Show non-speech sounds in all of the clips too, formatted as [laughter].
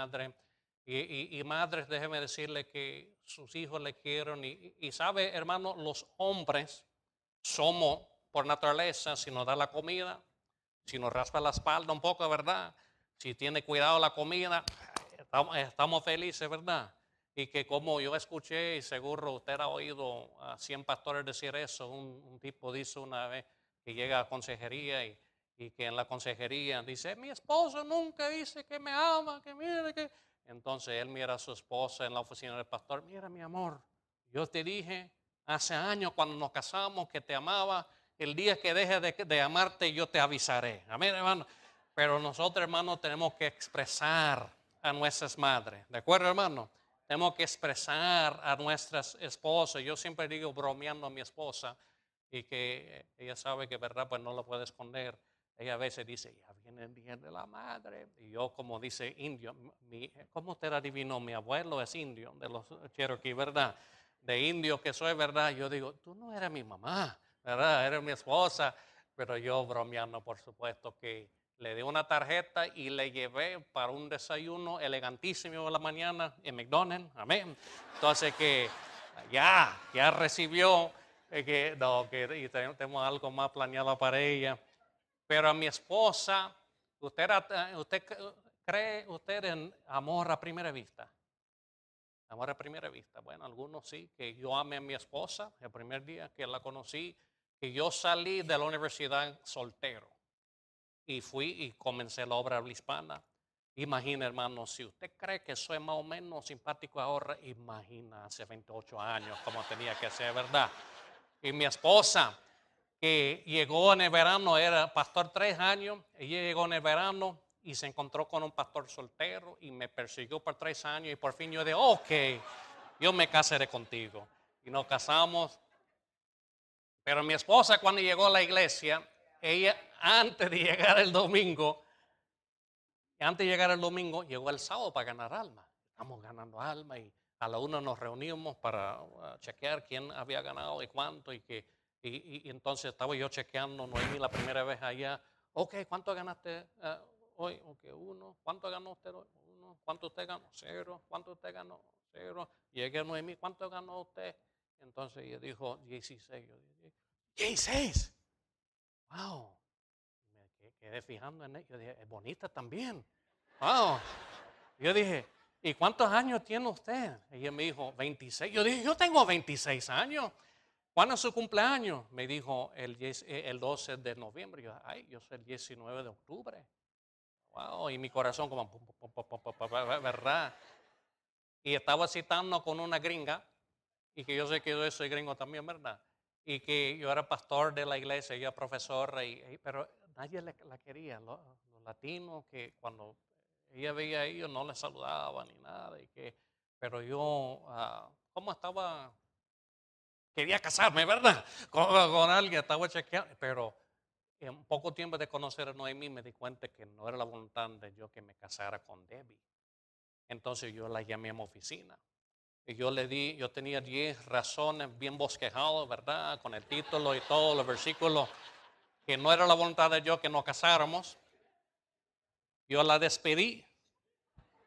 Madre. Y, madres, déjeme decirle que sus hijos le quieren. Y, sabe, hermano, los hombres somos por naturaleza, si nos da la comida, si nos raspa la espalda un poco, ¿verdad? Si tiene cuidado la comida, estamos, felices, ¿verdad? Y que como yo escuché, y seguro usted ha oído a 100 pastores decir eso, un, un tipo dice una vez que llega a consejería y y que en la consejería dice, mi esposo nunca dice que me ama, que mire que... Entonces él mira a su esposa en la oficina del pastor, mira mi amor, yo te dije hace años cuando nos casamos que te amaba, el día que deje de, de amarte yo te avisaré. Amén, hermano. Pero nosotros, hermanos, tenemos que expresar a nuestras madres. ¿De acuerdo, hermano? Tenemos que expresar a nuestras esposas. Yo siempre digo bromeando a mi esposa y que ella sabe que verdad, pues no lo puede esconder ella a veces dice, ya viene el día de la madre. Y yo, como dice indio, mi, ¿cómo usted adivinó? Mi abuelo es indio, de los Cherokee, ¿verdad? De indio que soy, ¿verdad? Yo digo, tú no eres mi mamá, ¿verdad? Eres mi esposa. Pero yo bromeando, por supuesto, que le di una tarjeta y le llevé para un desayuno elegantísimo de la mañana en McDonald's. Amén. Entonces que ya, ya recibió, eh, que, no, que y tenemos algo más planeado para ella. Pero a mi esposa, ¿usted, usted cree usted en amor a primera vista? Amor a primera vista. Bueno, algunos sí, que yo amé a mi esposa el primer día que la conocí, que yo salí de la universidad soltero y fui y comencé la obra hispana. Imagina, hermano, si usted cree que soy más o menos simpático ahora, imagina hace 28 años como tenía que ser, ¿verdad? Y mi esposa, que llegó en el verano, era pastor tres años, ella llegó en el verano y se encontró con un pastor soltero y me persiguió por tres años y por fin yo dije, ok, yo me casaré contigo. Y nos casamos. Pero mi esposa cuando llegó a la iglesia, ella antes de llegar el domingo, antes de llegar el domingo, llegó el sábado para ganar alma. Estamos ganando alma y a la una nos reunimos para uh, chequear quién había ganado y cuánto y que y, entonces estaba yo chequeando, Noemí la primera vez allá. Ok, ¿cuánto ganaste eh, hoy? Ok, uno. ¿Cuánto ganó usted hoy? Uno. ¿Cuánto usted ganó? Cero. ¿Cuánto usted ganó? Cero. Llegué a Noemí, ¿cuánto ganó usted? Entonces ella dijo 16. Yo dije, 16. Wow. Me quedé fijando en ella. Yo dije, es bonita también. Wow. Yo dije, ¿y cuántos años tiene usted? Ella me dijo, 26. Yo dije, yo tengo 26 años. ¿Cuándo es su cumpleaños? Me dijo el, eh, el 12 de noviembre. Yo, ay, yo soy el 19 de octubre. Wow, y mi corazón como, ¿verdad? Y estaba citando con una gringa, y que yo sé que yo soy gringo también, ¿verdad? Y que yo era pastor de la iglesia, ella profesora, y, pero nadie la quería, los, latinos, que cuando ella veía a ellos no les saludaba ni nada, y que, pero yo, uh, ¿cómo estaba quería casarme, ¿verdad? Con, alguien, estaba chequeando, pero en poco tiempo de conocer a Noemí me di cuenta que no era la voluntad de yo que me casara con Debbie. Entonces yo la llamé a mi oficina. Y yo le di, yo tenía 10 razones bien bosquejadas, ¿verdad? Con el título y todos los versículos, que no era la voluntad de yo que nos casáramos. Yo la despedí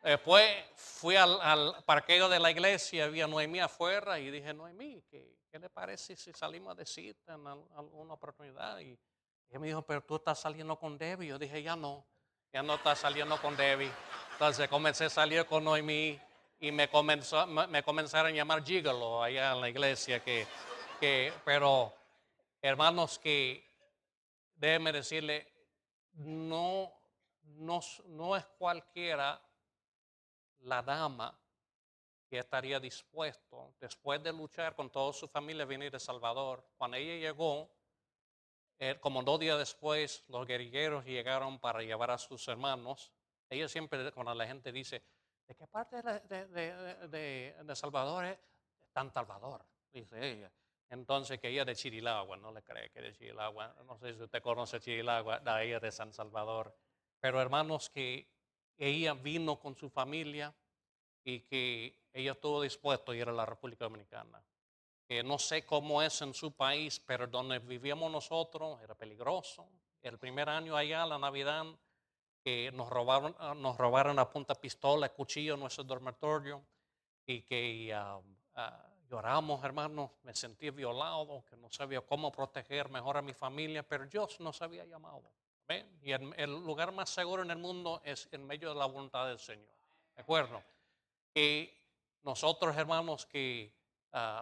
Después fui al, parqueo de la iglesia, había Noemí afuera y dije, Noemí, ¿qué, ¿qué le parece si salimos de cita en alguna oportunidad? Y ella me dijo, pero tú estás saliendo con Debbie. Yo dije, ya no, ya no estás saliendo con Debbie. Entonces comencé a salir con Noemí y me, comenzaron a llamar Gigolo allá en la iglesia. Que, que, pero, hermanos, que déjeme decirle, no, no, no es cualquiera la dama que estaría dispuesto, después de luchar con toda su familia, venir de Salvador. Cuando ella llegó, eh, como dos días después, los guerrilleros llegaron para llevar a sus hermanos. Ella siempre, cuando la gente dice, ¿de qué parte de, de, de, Salvador es? Tan Salvador, dice ella. Entonces, que ella de Chirilagua, no le cree que de Chirilagua, no sé si usted conoce Chirilagua, da ella de San Salvador. Pero hermanos, que ella vino con su familia y que ella estuvo dispuesto a ir a la República Dominicana. Que no sé cómo es en su país, pero donde vivíamos nosotros era peligroso. El primer año allá, la Navidad, que nos robaron, ah, nos robaron a punta pistola, cuchillo en nuestro dormitorio y que ah, ah, lloramos, hermanos, me sentí violado, que no sabía cómo proteger mejor a mi familia, pero Dios nos había llamado. Y el, lugar más seguro en el mundo es en medio de la voluntad del Señor. ¿De acuerdo? Y nosotros, hermanos, que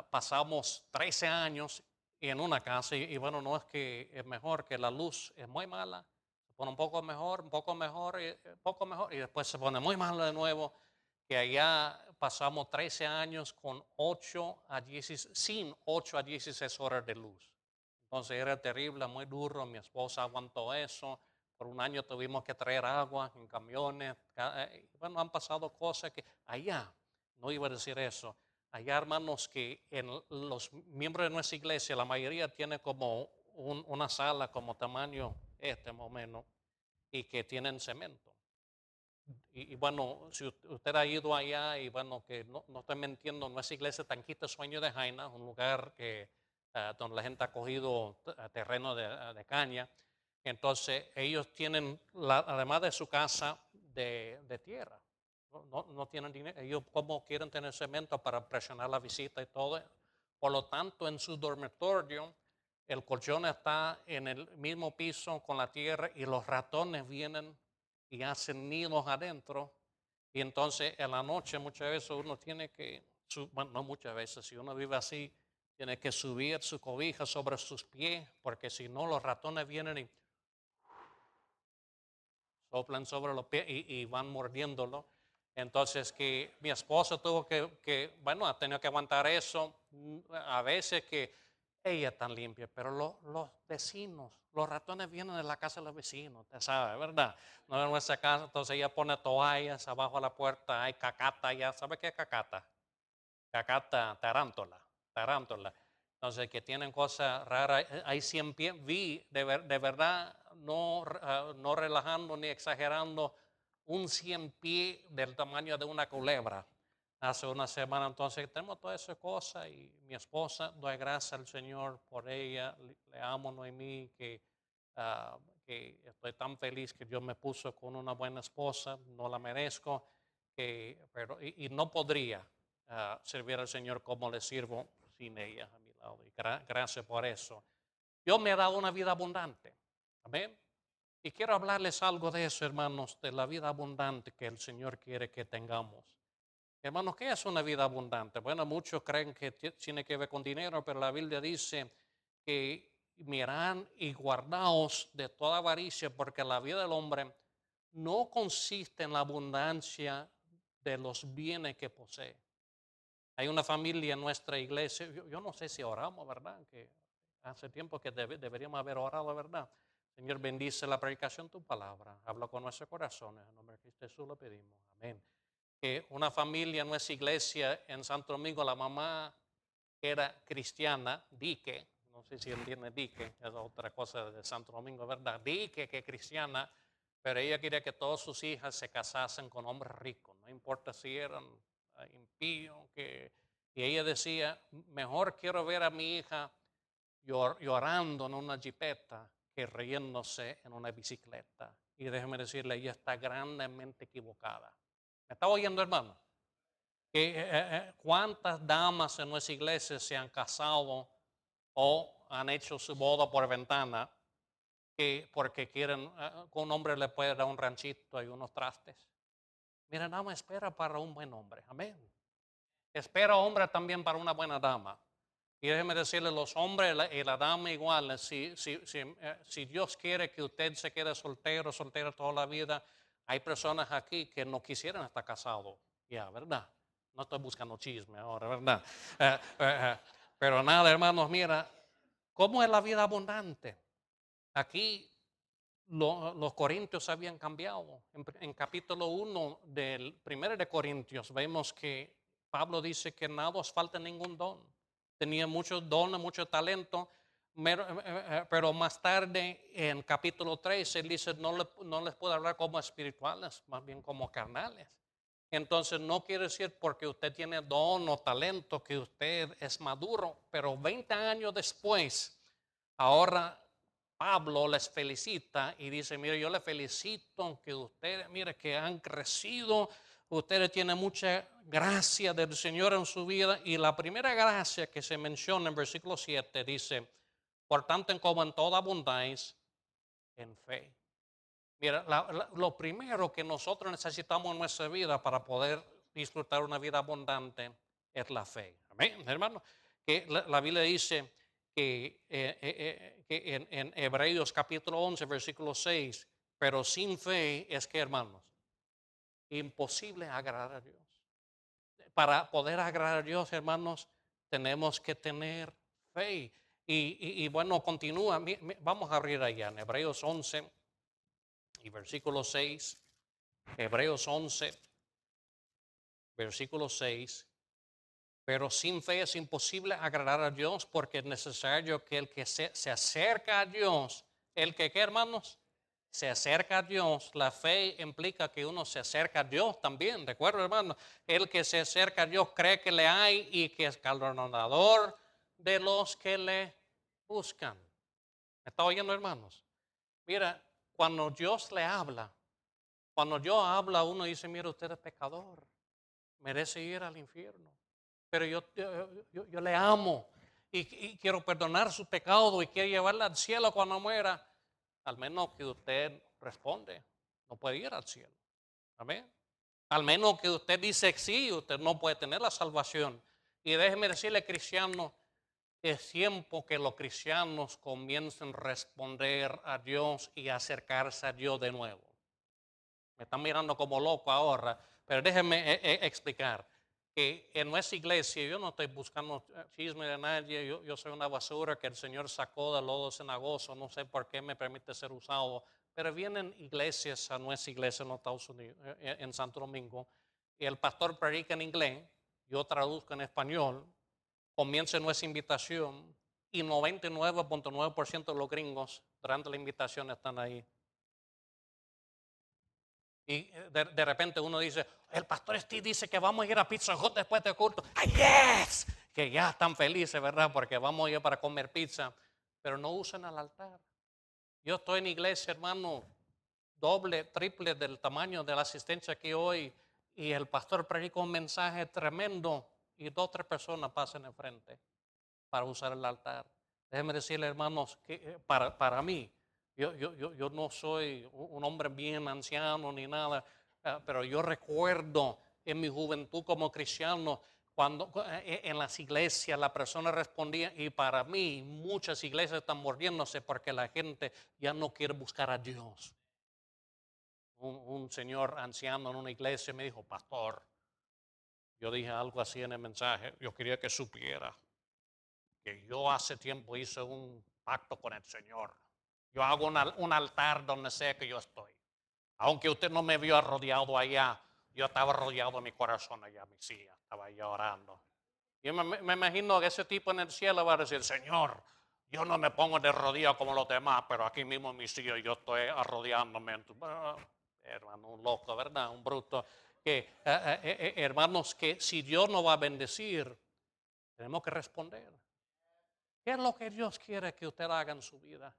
pasamos 13 años en una casa, y, bueno, no es que es mejor, que la luz es muy mala, se pone un poco mejor, un poco mejor, un eh, poco mejor, y después se pone muy malo de nuevo, que allá pasamos 13 años con 8 a 16, sin 8 a 16 horas de luz. Entonces era terrible, muy duro, mi esposa aguantó eso, por un año tuvimos que traer agua en camiones, eh, bueno, han pasado cosas que allá, no iba a decir eso, allá hermanos que en los miembros de nuestra iglesia, la mayoría tiene como una sala como tamaño este más o menos, y que tienen cemento. Y, bueno, si usted ha ido allá, y bueno, que no, no estoy mintiendo, nuestra iglesia Tanquita Sueño de Jaina, un lugar que, ah, donde la gente ha cogido ah, terreno de, ah, de caña. Entonces, ellos tienen, además de su casa, de, de tierra. No, no, tienen dinero. Ellos, como quieren tener cemento para presionar la visita y todo. Por lo tanto, en su dormitorio, el colchón está en el mismo piso con la tierra y los ratones vienen y hacen nidos adentro. Y entonces en la noche muchas veces uno tiene que, bueno, no muchas veces, si uno vive así, tiene que subir su cobija sobre sus pies, porque si no los ratones vienen y soplan sobre los pies y, van mordiéndolo. Entonces que mi esposa tuvo que, bueno, ha tenido que aguantar eso. A veces que ella tan limpia, pero los, vecinos, los ratones vienen de la casa de los vecinos, usted sabe, ¿verdad? No en nuestra casa, entonces ella pone toallas abajo de la puerta, hay cacata ya, ¿sabe qué es cacata? Cacata, tarántula, tarántula. Entonces, que tienen cosas raras, hay siempre, vi, de, de verdad, no, ah, no relajando ni exagerando, un cien pie del tamaño de una culebra hace una semana. Entonces tenemos todas esas cosas y mi esposa, doy gracias al Señor por ella, le amo Noemí, que, uh, que estoy tan feliz que Dios me puso con una buena esposa, no la merezco, que, pero, y, no podría uh, servir al Señor como le sirvo sin ella a mi lado. Y gracias por eso. Dios me ha dado una vida abundante. Amén. Y quiero hablarles algo de eso, hermanos, de la vida abundante que el Señor quiere que tengamos. Hermanos, ¿qué es una vida abundante? Bueno, muchos creen que tiene que ver con dinero, pero la Biblia dice que miran y guardaos de toda avaricia, porque la vida del hombre no consiste en la abundancia de los bienes que posee. Hay una familia en nuestra iglesia, yo, no sé si oramos, ¿verdad? Que hace tiempo que deberíamos haber orado, ¿verdad? Señor, bendice la predicación de tu palabra. Habla con nuestros corazones. En nombre de Cristo Jesús lo pedimos. Amén que una familia en nuestra iglesia en Santo Domingo, la mamá era cristiana, Dique, no sé si entiende Dique, es otra cosa de Santo Domingo, ¿verdad? Dique que cristiana, pero ella quería que todas sus hijas se casasen con hombres ricos, no importa si eran ah, impíos, que... y ella decía, mejor quiero ver a mi hija llorando en una jipeta que riéndose en una bicicleta. Y déjeme decirle, ella está grandemente equivocada. ¿Me está oyendo, hermano? Eh, eh, eh, ¿Cuántas damas en nuestra iglesia se han casado o han hecho su boda por ventana que porque quieren, que un hombre le puede dar un ranchito y unos trastes? Mira, dama espera para un buen hombre. Amén. Espera hombre también para una buena dama. Y déjeme decirle, los hombres y la dama igual, si, si, si, si Dios quiere que usted se quede soltero, soltero toda la vida, hay personas aquí que no quisieran estar casados Ya, ¿verdad? No estoy buscando chisme ahora, ¿verdad? Eh, eh, eh, pero nada, hermanos, mira, ¿cómo es la vida abundante? Aquí los corintios habían cambiado. En, capítulo 1 del primero de Corintios vemos que Pablo dice que nada os falta ningún don. Tenía muchos dones, mucho talento, pero más tarde en capítulo 3 él dice no, no les puedo hablar como espirituales, más bien como carnales. Entonces no quiere decir porque usted tiene don o talento que usted es maduro, pero 20 años después, ahora Pablo les felicita y dice, mire, yo le felicito que ustedes, mire, que han crecido, ustedes tienen mucha gracia del Señor en su vida. Y la primera gracia que se menciona en versículo 7 dice, por tanto, como en toda abundáis en fe. Mira, lo primero que nosotros necesitamos en nuestra vida para poder disfrutar una vida abundante es la fe. Amén, hermano. Que la, Biblia dice que, eh, eh, eh, en, Hebreos capítulo 11, versículo 6, pero sin fe es que, hermanos, imposible agradar a Dios. Para poder agradar a Dios, hermanos, tenemos que tener fe. Y, y bueno, continúa. Vamos a abrir allá en Hebreos 11 y versículo 6, Hebreos 11, versículo 6. Pero sin fe es imposible agradar a Dios porque es necesario que el que se, se acerca a Dios, el que, ¿qué hermanos? Se acerca a Dios. La fe implica que uno se acerca a Dios también. Recuerdo, hermano, el que se acerca a Dios cree que le hay y que es galardonador de los que le buscan. ¿Me está oyendo, hermanos? Mira, cuando Dios le habla, cuando Dios habla, uno dice, mira, usted es pecador, merece ir al infierno. Pero yo, yo, le amo y, quiero perdonar su pecado y quiero llevarle al cielo cuando muera. Al menos que usted responde, no puede ir al cielo. Amén. Al menos que usted dice sí, usted no puede tener la salvación. Y déjeme decirle, cristiano, es tiempo que los cristianos comiencen a responder a Dios y acercarse a Dios de nuevo. Me están mirando como loco ahora, pero déjenme eh, eh, explicar que en nuestra iglesia, yo no estoy buscando chisme de nadie, yo, soy una basura que el Señor sacó de lodo cenagoso, no sé por qué me permite ser usado, pero vienen iglesias a nuestra iglesia en los Estados Unidos, eh, en Santo Domingo, y el pastor predica en inglés, yo traduzco en español, comienza nuestra invitación y 99.9% de los gringos durante la invitación están ahí. Y eh, de, repente uno dice, el pastor Steve dice que vamos a ir a Pizza Hut después del culto. ¡Ay, yes! Que ya están felices, ¿verdad? Porque vamos a ir para comer pizza. Pero no usan el altar. Yo estoy en iglesia, hermano, doble, triple del tamaño de la asistencia aquí hoy. Y el pastor predica un mensaje tremendo y dos o tres personas pasan enfrente para usar el altar. Déjenme decirle, hermanos, que eh, para, para mí, yo, no soy un hombre bien anciano ni nada, eh, pero yo recuerdo en mi juventud como cristiano, cuando eh, en las iglesias la persona respondía, y para mí muchas iglesias están muriéndose porque la gente ya no quiere buscar a Dios. Un señor anciano en una iglesia me dijo, pastor, yo dije algo así en el mensaje. Yo quería que supiera que yo hace tiempo hice un pacto con el Señor. Yo hago un altar donde sea que yo estoy. Aunque usted no me vio arrodillado allá, yo estaba rodeado en mi corazón allá, mi silla, estaba allá orando. Y me, imagino que ese tipo en el cielo va a decir, Señor, yo no me pongo de rodillas como los demás, pero aquí mismo en mi silla yo estoy. Ah, hermano, un loco, ¿verdad? Un bruto eh, eh, eh, hermanos, que si Dios nos va a bendecir, tenemos que responder. ¿Qué es lo que Dios quiere que usted haga en su vida?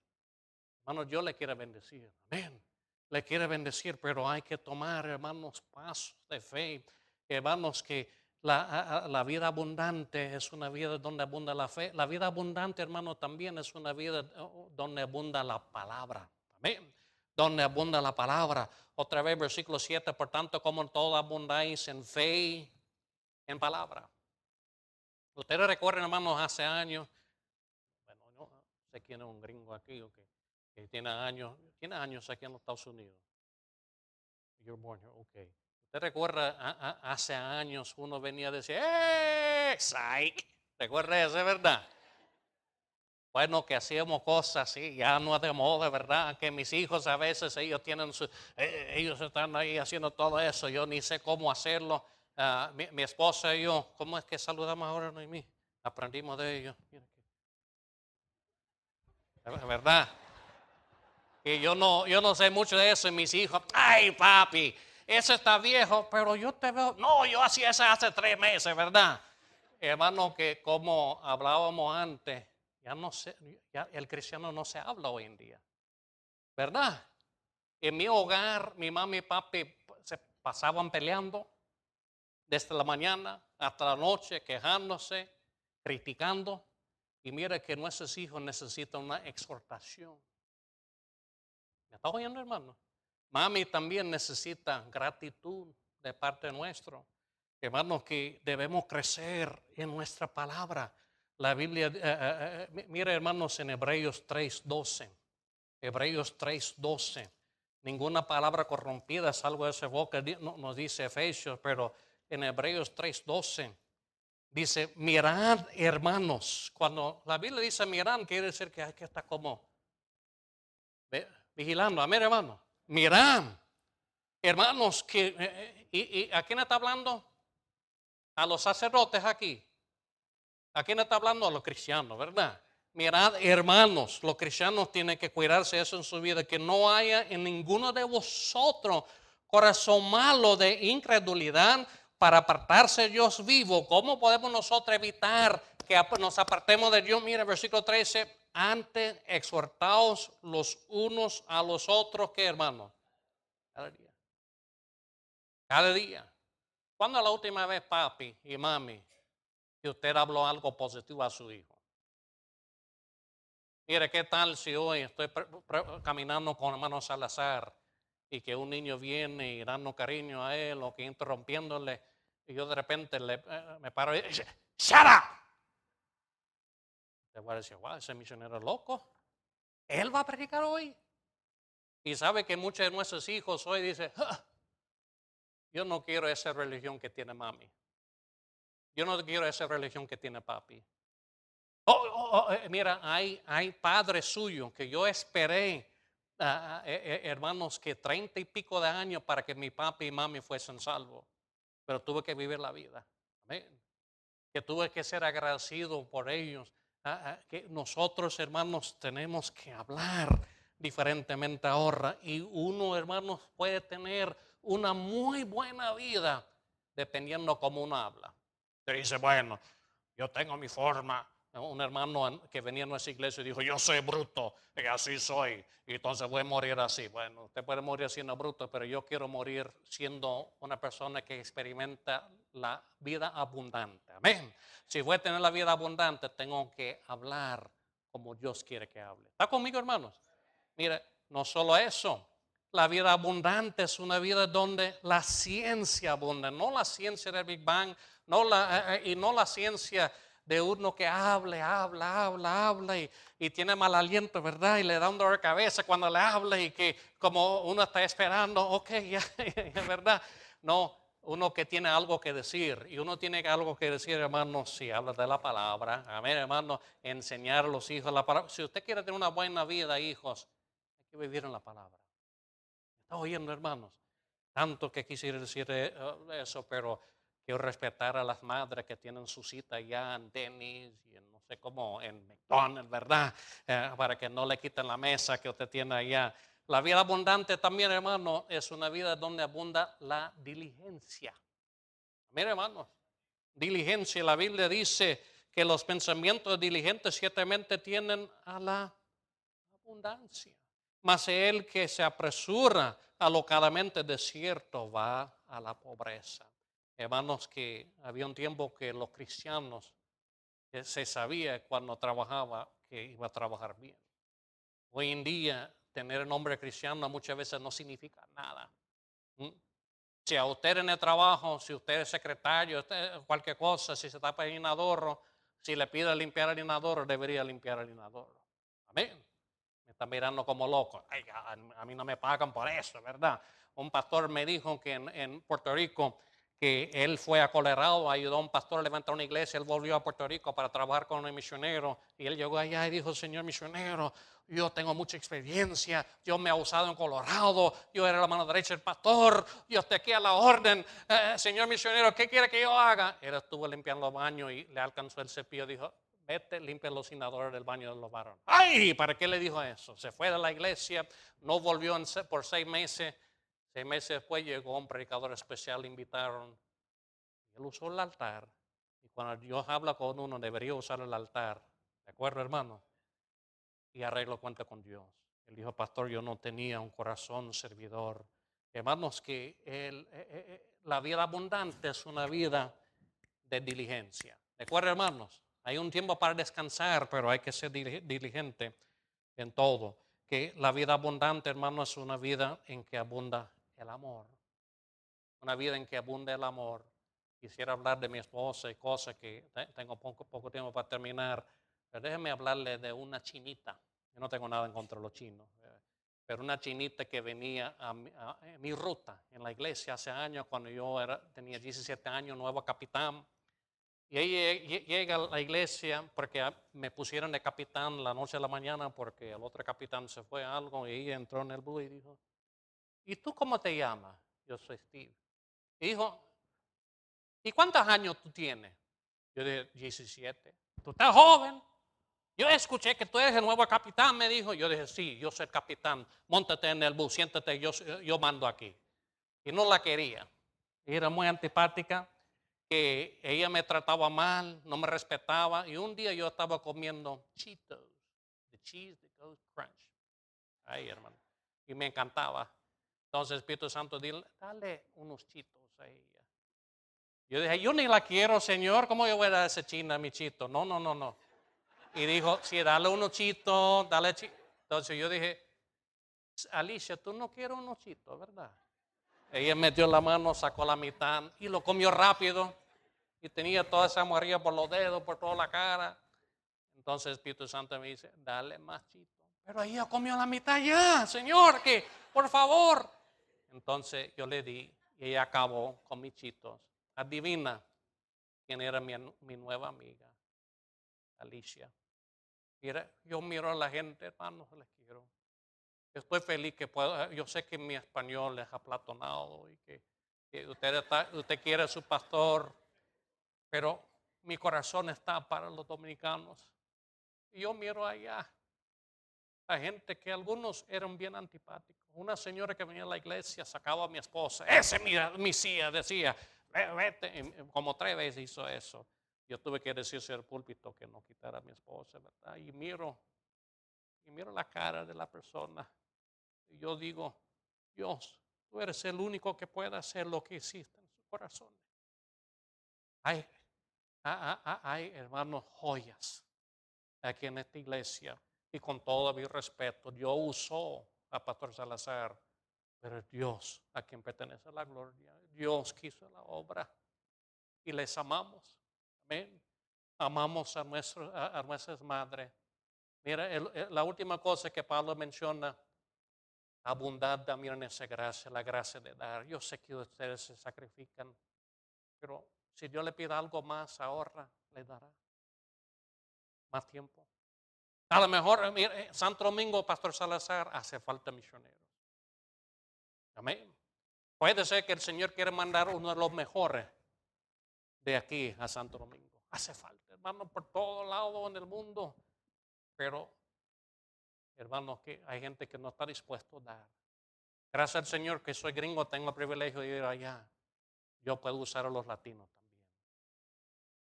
Hermanos, Dios le quiere bendecir. Amén. Le quiere bendecir, pero hay que tomar, hermanos, pasos de fe. Hermanos, que la, la, vida abundante es una vida donde abunda la fe. La vida abundante, hermano, también es una vida donde abunda la palabra. Amén donde abunda la palabra. Otra vez, versículo 7, por tanto, como en todo abundáis en fe, en palabra. Ustedes recuerdan, hermanos, hace años, bueno, no sé quién es un gringo aquí, okay, tiene años, tiene años aquí en los Estados Unidos. You're born here, okay. ¿Te recuerda hace años uno venía a decir, ¡eh! ¡Psych! ¿Recuerda eso, verdad? Bueno, que hacíamos cosas así, ya no es de moda, ¿verdad? Que mis hijos a veces ellos tienen su, eh, ellos están ahí haciendo todo eso, yo ni sé cómo hacerlo. Ah, mi, esposa y yo, ¿cómo es que saludamos ahora Noemí? Aprendimos de ellos. ¿Verdad? Y yo no, yo no sé mucho de eso y mis hijos, ay papi, ese está viejo, pero yo te veo, no, yo hacía eso hace tres meses, ¿verdad? Hermano, que como hablábamos antes, ya no sé, ya el cristiano no se habla hoy en día, ¿verdad? En mi hogar, mi mamá y papi se pasaban peleando desde la mañana hasta la noche, quejándose, criticando. Y mire que nuestros hijos necesitan una exhortación. ¿Me está oyendo, hermano? Mami también necesita gratitud de parte nuestra. Hermanos, que debemos crecer en nuestra palabra. La Biblia, eh, eh, eh, mire hermanos, en Hebreos 3.12. Hebreos 3.12. Ninguna palabra corrompida salvo de esa boca, nos dice Efesios, pero en Hebreos 3.12 dice, mirad hermanos. Cuando la Biblia dice mirad, quiere decir que hay que estar como vigilando. Amén, hermano. Mirad, hermanos, que, eh, eh, y, ¿a quién está hablando? A los sacerdotes aquí. ¿A quién está hablando? A los cristianos, ¿verdad? Mirad, hermanos, los cristianos tienen que cuidarse eso en su vida, que no haya en ninguno de vosotros corazón malo de incredulidad para apartarse de Dios vivo. ¿Cómo podemos nosotros evitar que nos apartemos de Dios? Mira, versículo 13, antes exhortaos los unos a los otros, ¿qué hermanos? Cada día. Cada día. ¿Cuándo la última vez, papi y mami, que usted habló algo positivo a su hijo? Mire, ¿qué tal si hoy estoy caminando con hermano Salazar y que un niño viene y dando cariño a él o que interrumpiéndole y yo de repente le, eh, me paro y dice, ¡Shut up! Te voy a decir, wow, ese misionero es loco. Él va a predicar hoy. Y sabe que muchos de nuestros hijos hoy dicen, "Ah, yo no quiero esa religión que tiene mami. Yo no quiero esa religión que tiene papi. Oh, oh, oh, eh, mira, hay, hay padres suyos que yo esperé, ah, ah, eh, eh, hermanos, que treinta y pico de años para que mi papi y mami fuesen salvos. Pero tuve que vivir la vida. Que tuve que ser agradecido por ellos. Ah, ah, que nosotros, hermanos, tenemos que hablar diferentemente ahora. Y uno, hermanos, puede tener una muy buena vida dependiendo cómo uno habla. Te dice, bueno, yo tengo mi forma. Un hermano an- que venía a nuestra iglesia y dijo, yo soy bruto y así soy. Y entonces voy a morir así. Bueno, usted puede morir siendo bruto, pero yo quiero morir siendo una persona que experimenta la vida abundante. Amén. Si voy a tener la vida abundante, tengo que hablar como Dios quiere que hable. ¿Está conmigo, hermanos? Mire, no solo eso. La vida abundante es una vida donde la ciencia abunda, no la ciencia del Big Bang, no la, eh, eh, y no la ciencia de uno que hable, habla, habla, habla y, y tiene mal aliento, ¿verdad? Y le da un dolor de cabeza cuando le habla y que como uno está esperando, ok, [laughs] ya, ya, ¿verdad? No, uno que tiene algo que decir y uno tiene algo que decir, hermano, si habla de la palabra, amén, hermano, enseñar a los hijos la palabra. Si usted quiere tener una buena vida, hijos, hay que vivir en la palabra. ¿Está oyendo, hermanos? Tanto que quisiera decir eh, eso, pero quiero respetar a las madres que tienen su cita ya en Dennis y en no sé cómo, en McDonald's, ¿verdad? Eh, para que no le quiten la mesa que usted tiene allá. La vida abundante también, hermano, es una vida donde abunda la diligencia. Mire, hermano, diligencia. La Biblia dice que los pensamientos diligentes ciertamente tienen a la abundancia. Mas el que se apresura alocadamente desierto va a la pobreza. Hermanos, que había un tiempo que los cristianos eh, se sabía cuando trabajaba que iba a trabajar bien. Hoy en día, tener el nombre cristiano muchas veces no significa nada. ¿Mm? Si a usted en el trabajo, si usted es secretario, usted- cualquier cosa, si se tapa el inodoro, si le pide limpiar el inodoro, debería limpiar el inodoro. Amén. Me están mirando como loco. Ay, a, a mí no me pagan por eso, ¿verdad? un pastor me dijo que en, en Puerto Rico que él fue a Colorado, ayudó a un pastor a levantar una iglesia, él volvió a Puerto Rico para trabajar con un misionero y él llegó allá y dijo, señor misionero, yo tengo mucha experiencia, yo me he usado en Colorado, yo era la mano derecha del pastor, yo estoy aquí a la orden, eh, señor misionero, ¿qué quiere que yo haga? Él estuvo limpiando los baños y le alcanzó el cepillo, dijo, vete, limpia los inodores del baño de los varones. ¡Ay! ¿Para qué le dijo eso? Se fue de la iglesia, no volvió por seis meses Seis meses después llegó un predicador especial, invitaron. Él usó el altar. Y cuando Dios habla con uno, debería usar el altar. ¿De acuerdo, hermano? Y arreglo cuenta con Dios. Él dijo, pastor, yo no tenía un corazón servidor. Hermanos, que eh, eh, eh, la vida abundante es una vida de diligencia. ¿De acuerdo, hermanos? Hay un tiempo para descansar, pero hay que ser diligente en todo. Que la vida abundante, hermanos, es una vida en que abunda el amor. Una vida en que abunde el amor. Quisiera hablar de mi esposa y cosas que tengo poco, poco tiempo para terminar. Pero déjenme hablarle de una chinita. Yo no tengo nada en contra de los chinos. Eh, pero una chinita que venía a mi, ruta en la iglesia hace años, cuando yo era, tenía 17 años, nuevo capitán. Y ella llega a la iglesia porque me pusieron de capitán la noche de la mañana porque el otro capitán se fue a algo y ella entró en el bus y dijo, ¿y tú cómo te llamas? Yo soy Steve. Y dijo, ¿y cuántos años tú tienes? Yo dije, 17. Tú estás joven. Yo escuché que tú eres el nuevo capitán, me dijo. Yo dije, sí, yo soy el capitán. Móntate en el bus, siéntate, yo, yo mando aquí. Y no la quería. Era muy antipática, que ella me trataba mal, no me respetaba. Y un día yo estaba comiendo Cheetos, the cheese that goes crunch. Ay, hermano. Y me encantaba. Entonces Espíritu Santo, dile, dale unos chitos a ella. Yo dije, yo ni la quiero, Señor, ¿cómo yo voy a dar ese china a mi chito? No, no, no, no. Y dijo, sí, dale unos chitos, dale chitos. Entonces yo dije, Alicia, tú no quieres unos chitos, ¿verdad? Ella metió la mano, sacó la mitad y lo comió rápido. Y tenía toda esa morrilla por los dedos, por toda la cara. Entonces Espíritu Santo me dice, dale más chitos. Pero ella comió la mitad ya, Señor, que por favor. Entonces yo le di y ella acabó con mis chitos. Adivina quién era mi, nueva amiga, Alicia. Yo miro a la gente, hermanos, les quiero. Estoy feliz que puedo, yo sé que mi español es aplatonado y que, usted, usted quiere a su pastor, pero mi corazón está para los dominicanos. Y yo miro allá a gente que algunos eran bien antipáticos. Una señora que venía a la iglesia sacaba a mi esposa. Ese mira, mi cia decía, vete. Como tres veces hizo eso. Yo tuve que decirse al púlpito que no quitara a mi esposa, ¿verdad? Y miro, y miro la cara de la persona. Y yo digo, Dios, tú eres el único que puede hacer lo que hiciste en su corazón. Hay, hay hermanos joyas aquí en esta iglesia. Y con todo mi respeto, Dios usó a Pastor Salazar, pero Dios a quien pertenece la gloria. Dios quiso la obra y les amamos. Amén. Amamos a, nuestro, a, nuestras madres. Mira, la última cosa que Pablo menciona, abundad también esa gracia, la gracia de dar. Yo sé que ustedes se sacrifican, pero si Dios le pide algo más, ahorra, le dará más tiempo. A lo mejor, eh, Santo Domingo, Pastor Salazar, hace falta misioneros. Amén. Puede ser que el Señor quiera mandar uno de los mejores de aquí a Santo Domingo. Hace falta, hermano, por todos lados en el mundo. Pero, hermanos, que hay gente que no está dispuesto a dar. Gracias al Señor que soy gringo, tengo el privilegio de ir allá. Yo puedo usar a los latinos también.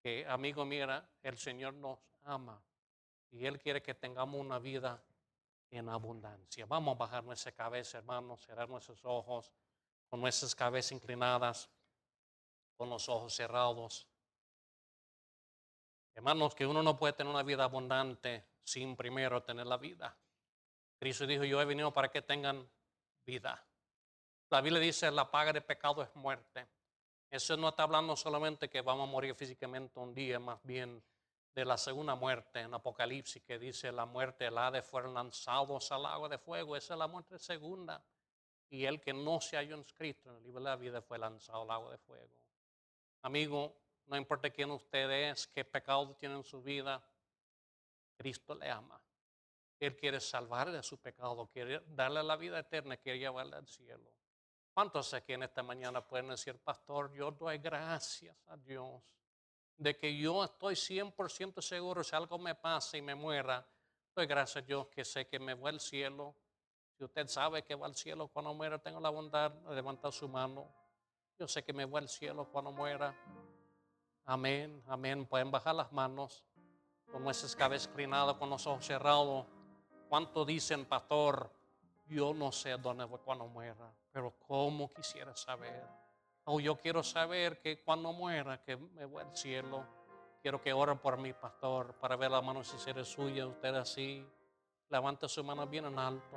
Que, amigo, mira, el Señor nos ama y Él quiere que tengamos una vida en abundancia. Vamos a bajar nuestra cabeza, hermanos, cerrar nuestros ojos, con nuestras cabezas inclinadas, con los ojos cerrados. Hermanos, que uno no puede tener una vida abundante sin primero tener la vida. Cristo dijo, yo he venido para que tengan vida. La Biblia dice, la paga de pecado es muerte. Eso no está hablando solamente que vamos a morir físicamente un día, más bien de la segunda muerte en Apocalipsis, que dice la muerte, el Hades fueron lanzados al agua de fuego. Esa es la muerte segunda. y el que no se haya inscrito en el libro de la vida fue lanzado al agua de fuego. Amigo, no importa quién usted es, qué pecado tiene en su vida, Cristo le ama. Él quiere salvarle de su pecado, quiere darle la vida eterna, quiere llevarle al cielo. ¿Cuántos aquí en esta mañana pueden decir, pastor, yo doy gracias a Dios de que yo estoy 100% seguro si algo me pasa y me muera, doy gracias a Dios que sé que me voy al cielo. Si usted sabe que va al cielo cuando muera, tengo la bondad de levantar su mano. Yo sé que me voy al cielo cuando muera. Amén, amén. Pueden bajar las manos con nuestras cabezas inclinadas, con los ojos cerrados. ¿Cuánto dicen, pastor? Yo no sé dónde voy cuando muera, pero cómo quisiera saber. O yo quiero saber que cuando muera, que me voy al cielo, quiero que oren por mí, pastor, para ver la mano sincera suya. Usted así, levanta su mano bien en alto.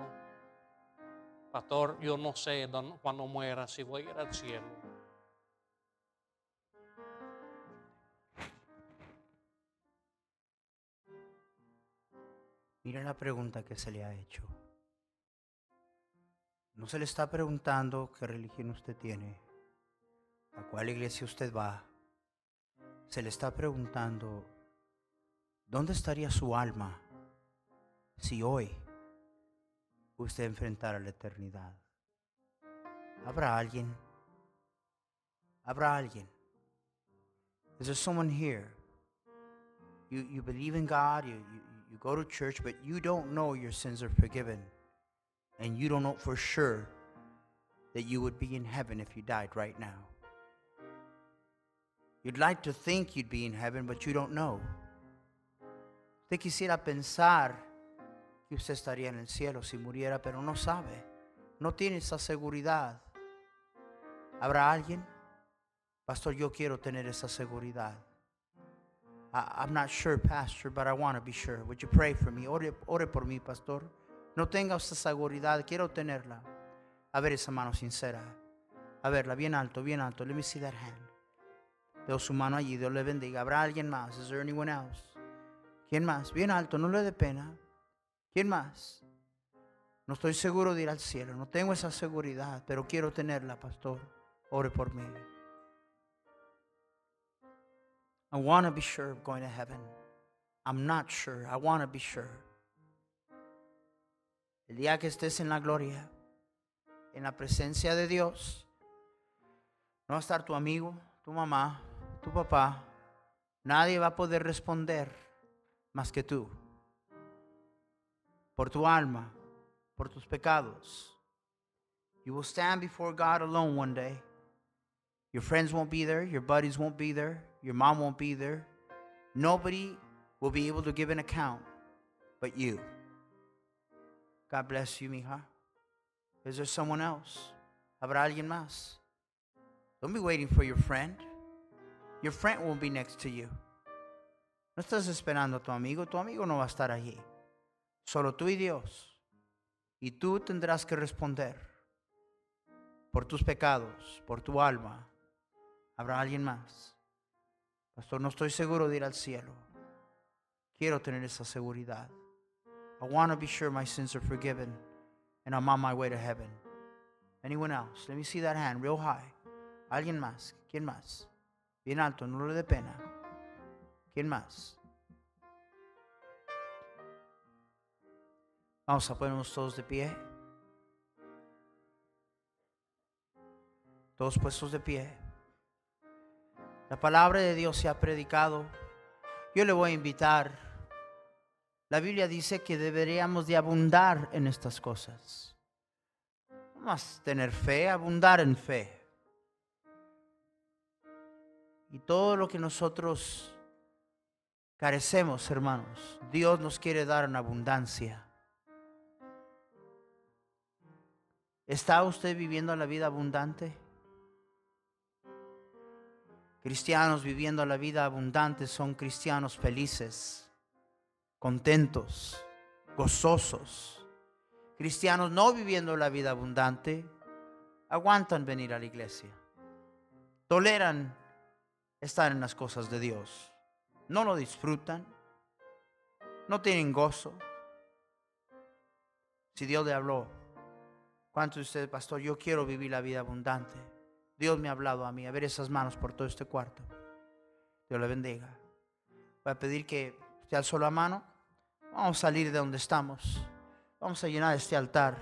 Pastor, yo no sé cuando muera si voy a ir al cielo. Mira la pregunta que se le ha hecho. No se le está preguntando qué religión usted tiene, a cuál iglesia usted va. Se le está preguntando, ¿dónde estaría su alma si hoy usted enfrentara la eternidad? ¿Habrá alguien? ¿Habrá alguien? Is there someone here? You, you believe in God, you, you, you go to church, but you don't know your sins are forgiven. And you don't know for sure that you would be in heaven if you died right now. You'd like to think you'd be in heaven, but you don't know. Usted quisiera pensar que usted estaría en el cielo si muriera, pero no sabe. No tiene esa seguridad. ¿Habrá alguien? Pastor, yo quiero tener esa seguridad. I, am not sure, Pastor, but I want to be sure. Would you pray for me? Ore, ore por mí, Pastor. No tenga usted seguridad, quiero tenerla. A ver esa mano sincera. A verla, bien alto, bien alto. Let me see that hand. Veo su mano allí, Dios le bendiga. ¿Habrá alguien más? Is there anyone else? ¿Quién más? Bien alto, no le dé pena. ¿Quién más? No estoy seguro de ir al cielo, no tengo esa seguridad, pero quiero tenerla, pastor. Ore por mí. I want to be sure of going to heaven. I'm not sure. I want to be sure. El día que estés en la gloria, en la presencia de Dios, no va a estar tu amigo, tu mamá, tu papá. Nadie va a poder responder más que tú. Por tu alma, por tus pecados. You will stand before God alone one day. Your friends won't be there, your buddies won't be there, your mom won't be there. Nobody will be able to give an account but you. God bless you, mija. Is there someone else? ¿Habrá alguien más? Don't be waiting for your friend. Your friend won't be next to you. No estás esperando a tu amigo, tu amigo no va a estar allí. Solo tú y Dios. Y tú tendrás que responder por tus pecados, por tu alma. ¿Habrá alguien más? Pastor, no estoy seguro de ir al cielo. Quiero tener esa seguridad. I want to be sure my sins are forgiven and I'm on my way to heaven. Anyone else? Let me see that hand real high. ¿Alguien más? ¿Quién más? Bien alto, no le dé pena. ¿Quién más? Vamos a ponernos todos de pie. Todos puestos de pie. La palabra de Dios se ha predicado. Yo le voy a invitar la Biblia dice que deberíamos de abundar en estas cosas. No más tener fe, abundar en fe. Y todo lo que nosotros carecemos, hermanos, Dios nos quiere dar en abundancia. ¿Está usted viviendo la vida abundante? Cristianos viviendo la vida abundante son cristianos felices contentos, gozosos. Cristianos no viviendo la vida abundante, aguantan venir a la iglesia. Toleran estar en las cosas de Dios. No lo disfrutan. No tienen gozo. Si Dios le habló, ¿Cuántos de ustedes, pastor? Yo quiero vivir la vida abundante. Dios me ha hablado a mí. A ver esas manos por todo este cuarto. Dios le bendiga. Voy a pedir que usted alzó la mano. Vamos a salir de donde estamos. Vamos a llenar este altar.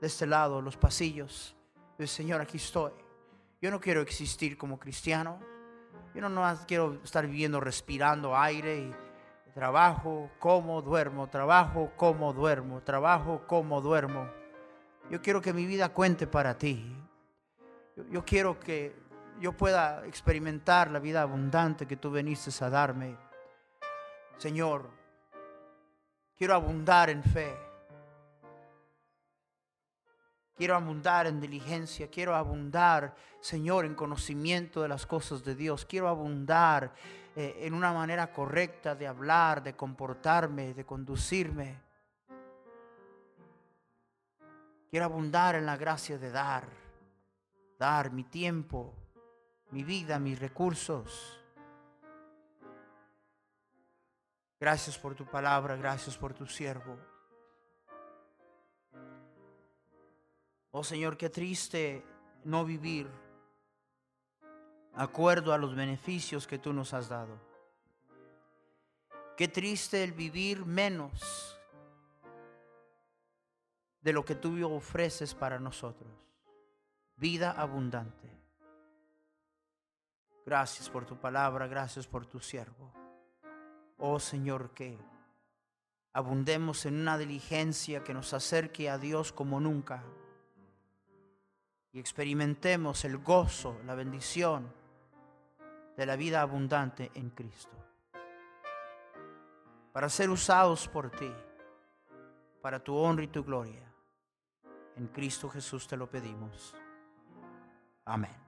De este lado, los pasillos. Señor, aquí estoy. Yo no quiero existir como cristiano. Yo no, no quiero estar viviendo respirando aire y trabajo, como duermo, trabajo, como duermo, trabajo, como duermo. Yo quiero que mi vida cuente para ti. Yo, yo quiero que yo pueda experimentar la vida abundante que tú veniste a darme. Señor, quiero abundar en fe. Quiero abundar en diligencia, quiero abundar, Señor, en conocimiento de las cosas de Dios. Quiero abundar eh, en una manera correcta de hablar, de comportarme, de conducirme. Quiero abundar en la gracia de dar, dar mi tiempo, mi vida, mis recursos. Gracias por tu palabra, gracias por tu siervo. Oh Señor, qué triste no vivir acuerdo a los beneficios que tú nos has dado. Qué triste el vivir menos de lo que tú ofreces para nosotros. Vida abundante. Gracias por tu palabra, gracias por tu siervo. Oh Señor, que abundemos en una diligencia que nos acerque a Dios como nunca y experimentemos el gozo, la bendición de la vida abundante en Cristo. Para ser usados por ti, para tu honra y tu gloria. En Cristo Jesús te lo pedimos. Amén.